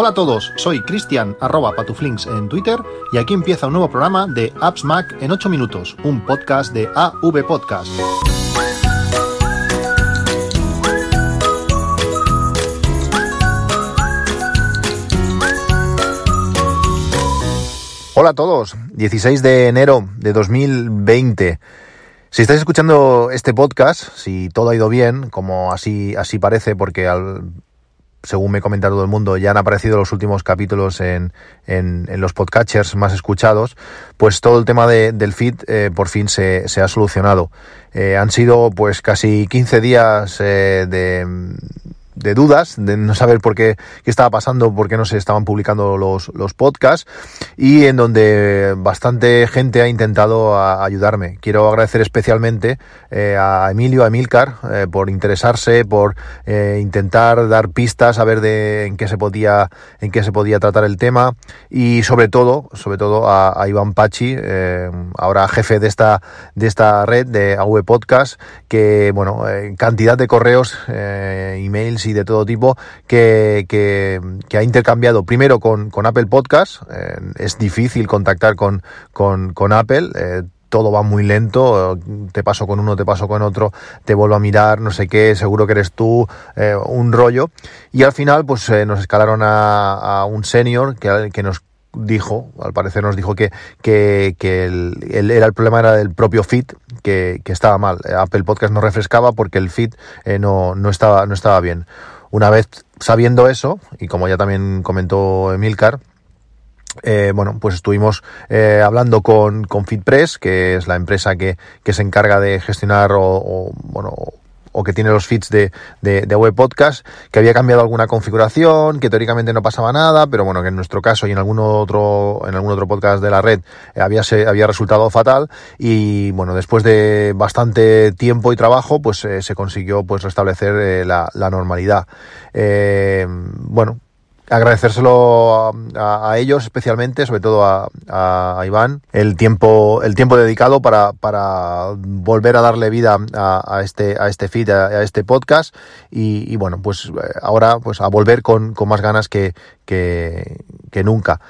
Hola a todos, soy Cristian arroba patuflinks en Twitter y aquí empieza un nuevo programa de Apps Mac en 8 minutos, un podcast de AV Podcast. Hola a todos, 16 de enero de 2020. Si estáis escuchando este podcast, si todo ha ido bien, como así, así parece, porque al, según me comenta todo el mundo, ya han aparecido los últimos capítulos en, en, los podcatchers más escuchados, pues todo el tema del feed eh, por fin se, se ha solucionado. Eh, han sido pues casi 15 días eh, de de dudas, de no saber por qué, qué estaba pasando, por qué no se estaban publicando los, los podcasts y en donde bastante gente ha intentado ayudarme. Quiero agradecer especialmente eh, a Emilio, a Emilcar, eh, por interesarse, por eh, intentar dar pistas a ver de en qué se podía, en qué se podía tratar el tema y sobre todo, sobre todo a, Iván Pachi, ahora jefe de esta, de esta red de AV Podcast, que bueno, cantidad de correos, emails de todo tipo que, que, ha intercambiado primero con, con Apple Podcast. Eh, es difícil contactar con, con, con Apple. Eh, todo va muy lento, te paso con uno, te paso con otro, te vuelvo a mirar, no sé qué, seguro que eres tú, eh, un rollo. Y al final, pues nos escalaron a, a un senior que, que nos dijo, al parecer nos dijo que, que, que el, era el problema era del propio feed, que, que, estaba mal. Apple Podcast no refrescaba porque el feed eh, no, no, estaba, no estaba bien. Una vez sabiendo eso, y como ya también comentó Emilcar, eh, bueno, pues estuvimos eh, hablando con, con FeedPress, que es la empresa que, que se encarga de gestionar o, o bueno, o que tiene los feeds de, de, web podcast, que había cambiado alguna configuración, que teóricamente no pasaba nada, pero bueno, que en nuestro caso y en algún otro, en algún otro podcast de la red eh, había, se, había resultado fatal y bueno, después de bastante tiempo y trabajo, pues eh, se consiguió pues restablecer eh, la, la, normalidad. bueno, agradecérselo a, ellos especialmente, sobre todo a, a, Iván, el tiempo, el tiempo dedicado para, para volver a darle vida a, este, a este feed, a, este podcast. Y, y, bueno, pues eh, ahora pues a volver con, con más ganas que, que, que nunca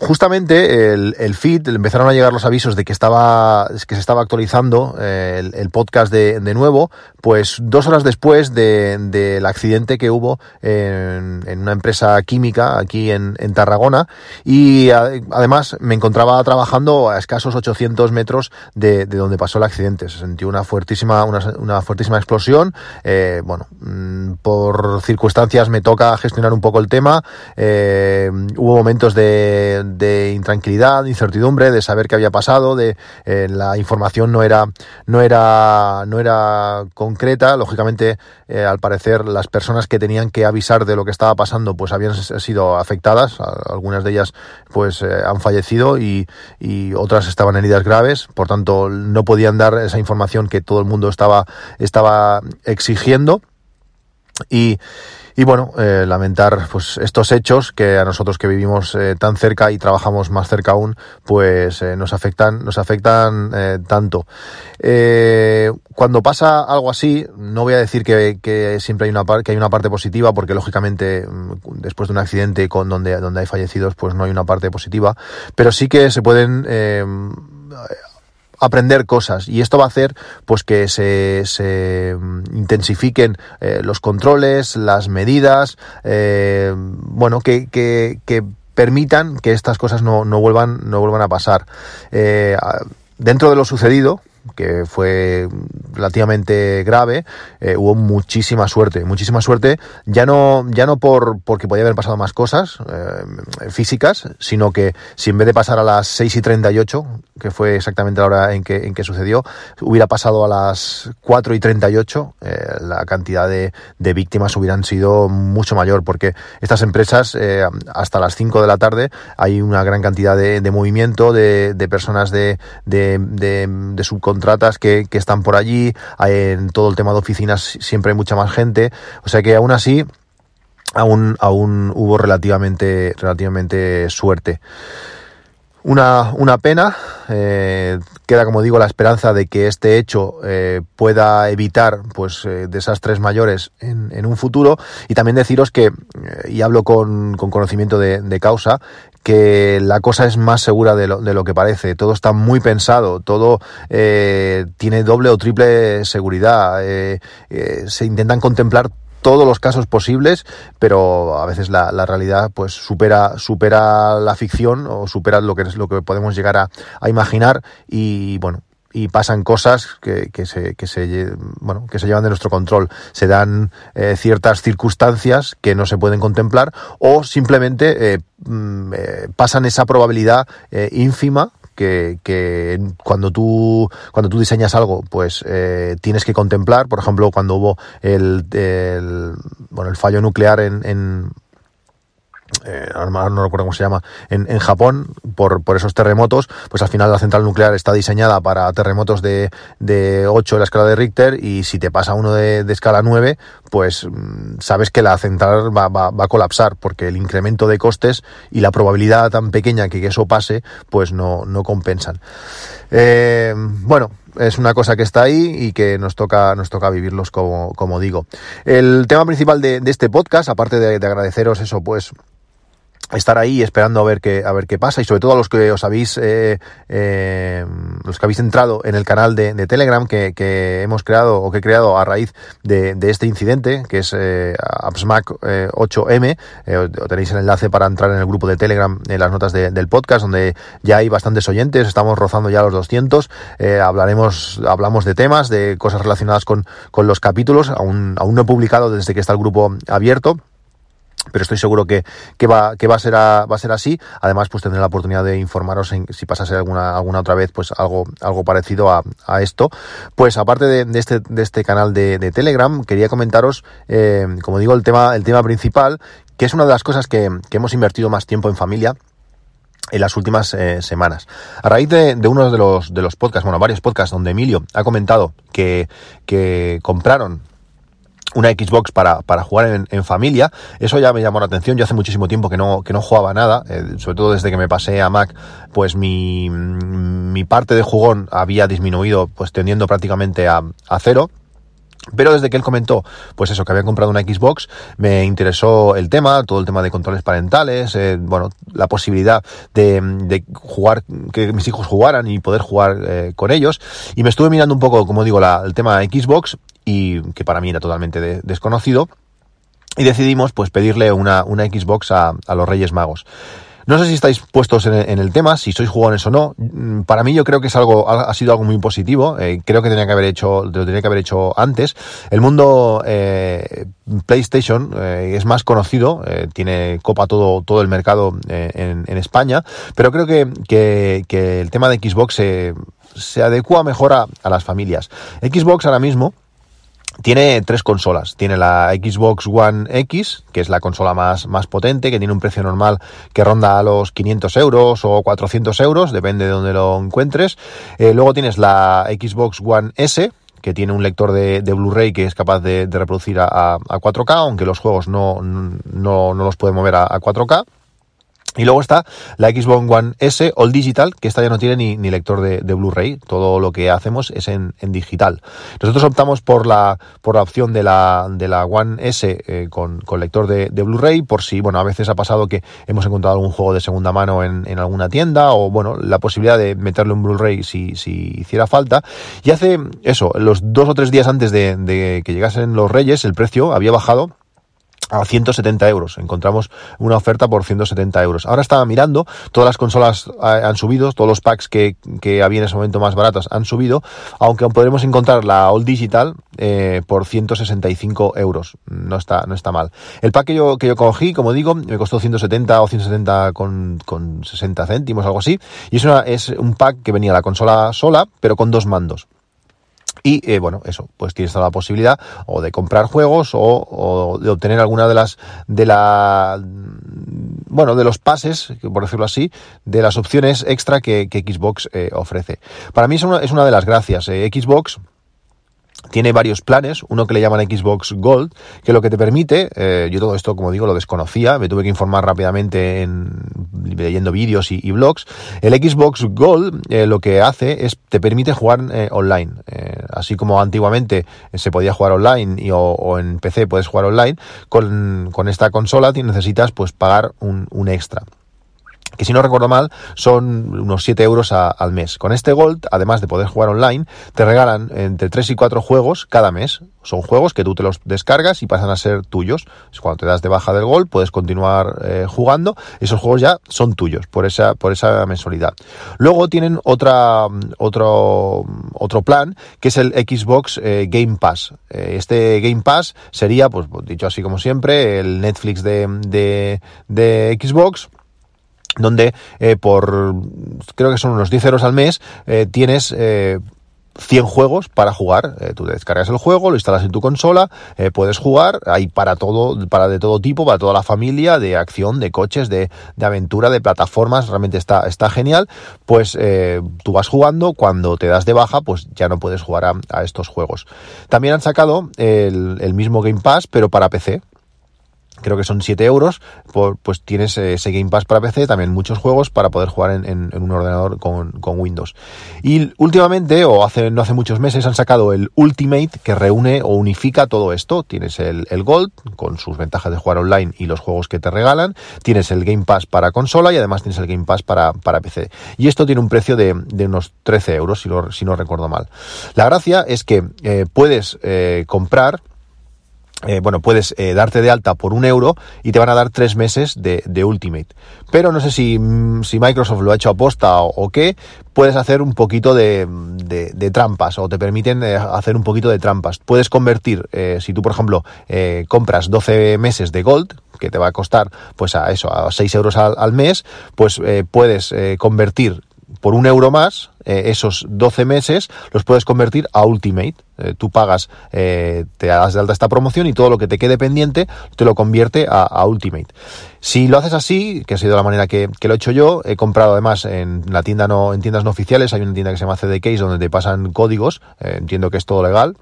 justamente el, el, feed empezaron a llegar los avisos de que estaba que se estaba actualizando eh, el, podcast de, de, nuevo pues dos horas después del de, accidente que hubo en, en, una empresa química aquí en, en Tarragona. Y además me encontraba trabajando a escasos 800 metros de, de, donde pasó el accidente. Se sintió una fuertísima una, una fuertísima explosión. Eh, bueno mm, por circunstancias me toca gestionar un poco el tema. Eh, hubo momentos de de intranquilidad, de incertidumbre, de saber qué había pasado, de eh, la información no era, no era, no era concreta. Lógicamente, eh, al parecer, las personas que tenían que avisar de lo que estaba pasando, pues habían sido afectadas. Algunas de ellas, pues, eh, han fallecido y, y otras estaban heridas graves. Por tanto, no podían dar esa información que todo el mundo estaba, estaba exigiendo. Y, y bueno, eh, lamentar pues estos hechos que a nosotros que vivimos eh, tan cerca y trabajamos más cerca aún, pues eh, nos afectan, nos afectan tanto. cuando pasa algo así, no voy a decir que, que siempre hay una que hay una parte positiva, porque lógicamente mm, después de un accidente con donde, donde hay fallecidos, pues no hay una parte positiva, pero sí que se pueden aprender cosas y esto va a hacer pues que se, se mm, intensifiquen eh, los controles, las medidas, eh, bueno, que, que, que, permitan que estas cosas no, no, vuelvan, no vuelvan a pasar. Eh, dentro de lo sucedido, que fue relativamente grave, eh, hubo muchísima suerte, muchísima suerte, ya no, ya no por porque podía haber pasado más cosas eh, físicas, sino que si en vez de pasar a las 6 y 38, que fue exactamente la hora en que, en que sucedió, hubiera pasado a las 4 y 38, eh, la cantidad de, de, víctimas hubieran sido mucho mayor, porque estas empresas, eh, hasta las 5 de la tarde, hay una gran cantidad de, de movimiento, de, de personas de, de, de, de contratas que, que están por allí, en todo el tema de oficinas siempre hay mucha más gente, o sea que aún así aún, aún hubo relativamente, relativamente suerte. Una, una pena, eh, queda como digo la esperanza de que este hecho eh, pueda evitar pues eh, desastres mayores en, en, un futuro. Y también deciros que, y hablo con, con conocimiento de, de, causa, que la cosa es más segura de lo, de lo que parece, todo está muy pensado, todo tiene doble o triple seguridad, se intentan contemplar todos los casos posibles, pero a veces la, la, realidad pues supera, supera la ficción o supera lo que lo que podemos llegar a, a imaginar y bueno, y pasan cosas que, que, se, que, se, bueno, que se llevan de nuestro control. Se dan eh, ciertas circunstancias que no se pueden contemplar o simplemente eh, mm, eh, pasan esa probabilidad ínfima que, cuando tú cuando tú diseñas algo pues eh, tienes que contemplar. Por ejemplo cuando hubo el, el bueno el fallo nuclear en, en eh, no recuerdo cómo se llama, en, Japón, por, esos terremotos, pues al final la central nuclear está diseñada para terremotos de, de 8 en la escala de Richter y si te pasa uno de, escala 9, pues mm, sabes que la central va, a colapsar porque el incremento de costes y la probabilidad tan pequeña que eso pase, pues no, no compensan. Eh, bueno, es una cosa que está ahí y que nos toca, nos toca vivirlos como, digo. El tema principal de, este podcast, aparte de agradeceros eso, pues estar ahí esperando a ver qué a ver qué pasa. Y sobre todo a los que os habéis eh, eh, los que habéis entrado en el canal de, de Telegram que, que, hemos creado o que he creado a raíz de, de este incidente que es eh, AppSmack 8M eh, tenéis el enlace para entrar en el grupo de Telegram en las notas de, del podcast donde ya hay bastantes oyentes estamos rozando ya los 200 eh, hablaremos hablamos de temas de cosas relacionadas con, con los capítulos. Aún, aún no he publicado desde que está el grupo abierto pero estoy seguro que, que, va, que va, a ser a, va a ser así. Además, pues tendré la oportunidad de informaros en, si pasase alguna, alguna otra vez, pues algo, algo parecido a, esto. Pues aparte de, este, de este canal de, de Telegram, quería comentaros, eh, como digo, el tema, el tema principal, que es una de las cosas que, que hemos invertido más tiempo en familia en las últimas eh, semanas. A raíz de, de, uno de los, de los podcasts, bueno, varios podcasts donde Emilio ha comentado que, que compraron una Xbox para, para jugar en, en, familia. Eso ya me llamó la atención. Yo hace muchísimo tiempo que no, que no jugaba nada, eh, sobre todo desde que me pasé a Mac, pues mi, mi parte de jugón había disminuido, pues tendiendo prácticamente a, a cero. Pero desde que él comentó, pues eso, que había comprado una Xbox, me interesó el tema, todo el tema de controles parentales, eh, bueno, la posibilidad de, de, jugar, que mis hijos jugaran y poder jugar eh, con ellos. Y me estuve mirando un poco, como digo, la, el tema Xbox y que para mí era totalmente de, desconocido. Y decidimos pues pedirle una, una Xbox a, los Reyes Magos. No sé si estáis puestos en, el tema, si sois jugones o no. Mm, para mí yo creo que es algo, ha sido algo muy positivo. Eh, creo que tenía que haber hecho, lo tenía que haber hecho antes. El mundo eh, PlayStation eh, es más conocido, tiene copa todo, todo el mercado en, España, pero creo que, que, el tema de Xbox se, se adecua mejor a las familias. Xbox ahora mismo tiene tres consolas. Tiene la Xbox One X, que es la consola más, más potente, que tiene un precio normal que ronda a los 500 euros o 400 euros, depende de donde lo encuentres. Eh, luego tienes la Xbox One S, que tiene un lector de, de Blu-ray que es capaz de, de reproducir a, a, 4K, aunque los juegos no, no, no los puede mover a, a 4K. Y luego está la Xbox One S All Digital, que esta ya no tiene ni, lector de, Blu-ray. Todo lo que hacemos es en, digital. Nosotros optamos por la, por la opción de la, de la One S eh, con, con, lector de, Blu-ray, por si, bueno, a veces ha pasado que hemos encontrado algún juego de segunda mano en, en alguna tienda, o bueno, la posibilidad de meterle un Blu-ray si, si hiciera falta. Y hace eso, los dos o tres días antes de que llegasen los Reyes, el precio había bajado a 170 euros. Encontramos una oferta por 170 euros. Ahora estaba mirando, todas las consolas eh, han subido, todos los packs que, que había en ese momento más baratos han subido, aunque podremos encontrar la All Digital eh, por 165 euros. No está, no está mal. El pack que yo, que yo cogí, como digo, me costó 170 o 170 con, con 60 céntimos, algo así. Y es, una, es un pack que venía la consola sola, pero con dos mandos. Y eh, bueno, eso, pues tienes toda la posibilidad o de comprar juegos o, o, de obtener alguna de las de la bueno, de los pases, por decirlo así, de las opciones extra que, que Xbox eh, ofrece. Para mí es una, es una de las gracias. Eh, Xbox tiene varios planes, uno que le llaman Xbox Gold, que lo que te permite, eh, yo todo esto, como digo, lo desconocía, me tuve que informar rápidamente en leyendo vídeos y, blogs. El Xbox Gold eh, lo que hace es te permite jugar eh, online. así como antiguamente se podía jugar online y, o, en PC puedes jugar online, con, con esta consola necesitas pues pagar un, un extra que si no recuerdo mal son unos 7 euros al mes. Con este Gold, además de poder jugar online, te regalan entre 3 y 4 juegos cada mes. Son juegos que tú te los descargas y pasan a ser tuyos. Cuando te das de baja del Gold puedes continuar eh, jugando. Esos juegos ya son tuyos por esa, por esa mensualidad. Luego tienen otra, otro, otro plan que es el Xbox eh, Game Pass. Eh, este Game Pass sería, pues dicho así como siempre, el Netflix de, de, de Xbox donde eh, por creo que son unos 10 euros al mes eh, tienes eh, 100 juegos para jugar. Eh, tú descargas el juego, lo instalas en tu consola, puedes jugar, hay para todo, para de todo tipo, para toda la familia, de acción, de coches, de, de aventura, de plataformas, realmente está, está genial. Pues tú vas jugando, cuando te das de baja, pues ya no puedes jugar a, a estos juegos. También han sacado el, el mismo Game Pass, pero para PC creo que son 7 euros, pues tienes ese Game Pass para PC, también muchos juegos para poder jugar en, un ordenador con, Windows. Y últimamente, o hace, no hace muchos meses, han sacado el Ultimate que reúne o unifica todo esto. Tienes el, Gold con sus ventajas de jugar online y los juegos que te regalan, tienes el Game Pass para consola y además tienes el Game Pass para, para PC. Y esto tiene un precio de, unos 13 euros, si, si no recuerdo mal. La gracia es que eh, puedes eh, comprar eh, bueno, puedes eh, darte de alta por un euro y te van a dar tres meses de, Ultimate. Pero no sé si, mm, si, Microsoft lo ha hecho a posta o, qué, puedes hacer un poquito de, trampas o te permiten eh, hacer un poquito de trampas. Puedes convertir, si tú por ejemplo compras 12 meses de Gold, que te va a costar pues a eso, a 6 euros al, al mes, pues puedes convertir por un euro más, eh, esos 12 meses los puedes convertir a Ultimate. Eh, tú pagas, eh, te das de alta esta promoción y todo lo que te quede pendiente te lo convierte a, Ultimate. Si lo haces así, que ha sido la manera que, lo he hecho yo, he comprado además en la tienda no, en tiendas no oficiales, hay una tienda que se llama CD Case donde te pasan códigos, entiendo que es todo legal,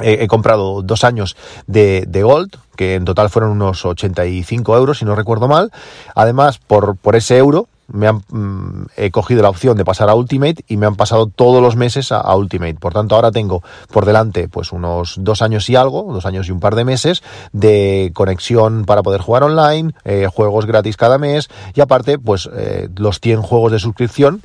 He, comprado dos años de, Gold, que en total fueron unos 85 euros, si no recuerdo mal. Además, por ese euro, me han, mm, he cogido la opción de pasar a Ultimate y me han pasado todos los meses a, Ultimate. Por tanto, ahora tengo por delante pues unos dos años y algo, dos años y un par de meses de conexión para poder jugar online, eh, juegos gratis cada mes y aparte pues eh, los 100 juegos de suscripción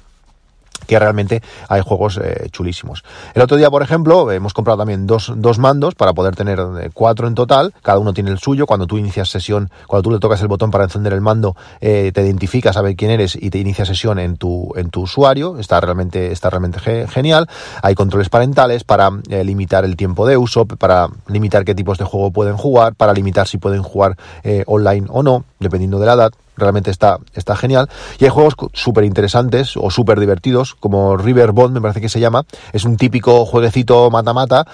que realmente hay juegos eh, chulísimos. El otro día, por ejemplo, hemos comprado también dos, dos mandos para poder tener eh, cuatro en total, cada uno tiene el suyo, cuando tú inicias sesión, cuando tú le tocas el botón para encender el mando, eh, te identifica, sabe quién eres y te inicia sesión en tu, en tu usuario, está realmente, está realmente genial, hay controles parentales para limitar el tiempo de uso, para limitar qué tipos de juego pueden jugar, para limitar si pueden jugar online o no, dependiendo de la edad realmente está, está genial. Y hay juegos súper interesantes o súper divertidos, como River Bond, me parece que se llama. Es un típico jueguecito mata-mata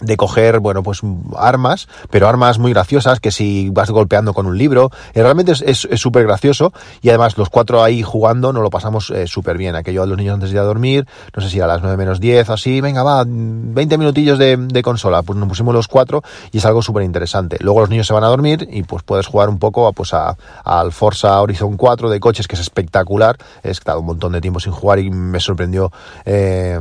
de coger, bueno, pues armas, pero armas muy graciosas, que si vas golpeando con un libro, eh, realmente es súper gracioso y además los cuatro ahí jugando nos lo pasamos eh, súper bien. Aquello a los niños antes de ir a dormir, no sé si a las 9 menos 10 así, venga, va, 20 minutillos de, de consola, pues nos pusimos los cuatro y es algo súper interesante. Luego los niños se van a dormir y pues puedes jugar un poco pues a, al Forza Horizon 4 de coches, que es espectacular, he estado un montón de tiempo sin jugar y me sorprendió... Eh,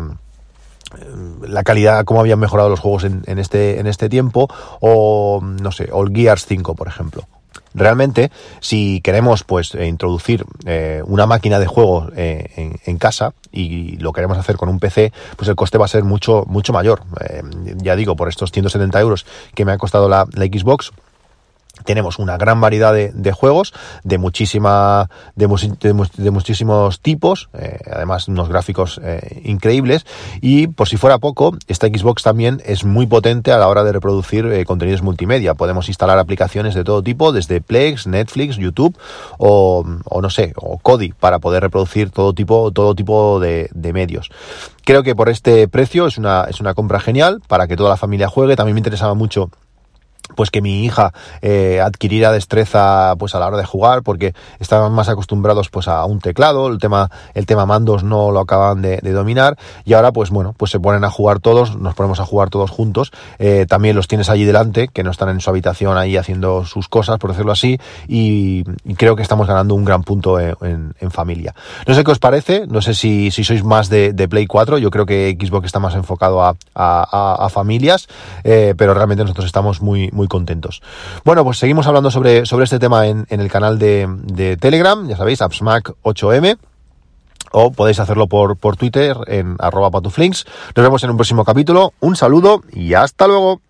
la calidad, cómo habían mejorado los juegos en, este, en este tiempo, o no sé, All Gears 5, por ejemplo. Realmente, si queremos pues eh, introducir eh, una máquina de juego eh, en, casa y lo queremos hacer con un PC, pues el coste va a ser mucho, mucho mayor. ya digo, por estos 170 euros que me ha costado la Xbox, tenemos una gran variedad de, juegos de muchísima de, muchísimos tipos eh, además unos gráficos eh, increíbles. Y por si fuera poco esta Xbox también es muy potente a la hora de reproducir eh, contenidos multimedia. Podemos instalar aplicaciones de todo tipo desde Plex Netflix YouTube o, no sé o Kodi para poder reproducir todo tipo todo tipo de medios. Creo que por este precio es una es una compra genial para que toda la familia juegue. También me interesaba mucho pues que mi hija eh, adquiriera destreza pues a la hora de jugar porque estaban más acostumbrados pues a un teclado el tema el tema mandos no lo acaban de, dominar y ahora pues bueno pues se ponen a jugar todos nos ponemos a jugar todos juntos eh, también los tienes allí delante que no están en su habitación ahí haciendo sus cosas por decirlo así y, creo que estamos ganando un gran punto en, familia. No sé qué os parece no sé si, si sois más de, Play 4 yo creo que Xbox está más enfocado a, a, familias eh, pero realmente nosotros estamos muy contentos. Bueno, pues seguimos hablando sobre, sobre este tema en, el canal de, Telegram, ya sabéis, AppSmack8M o podéis hacerlo por, por Twitter en arroba patuflinks. Nos vemos en un próximo capítulo. Un saludo y hasta luego.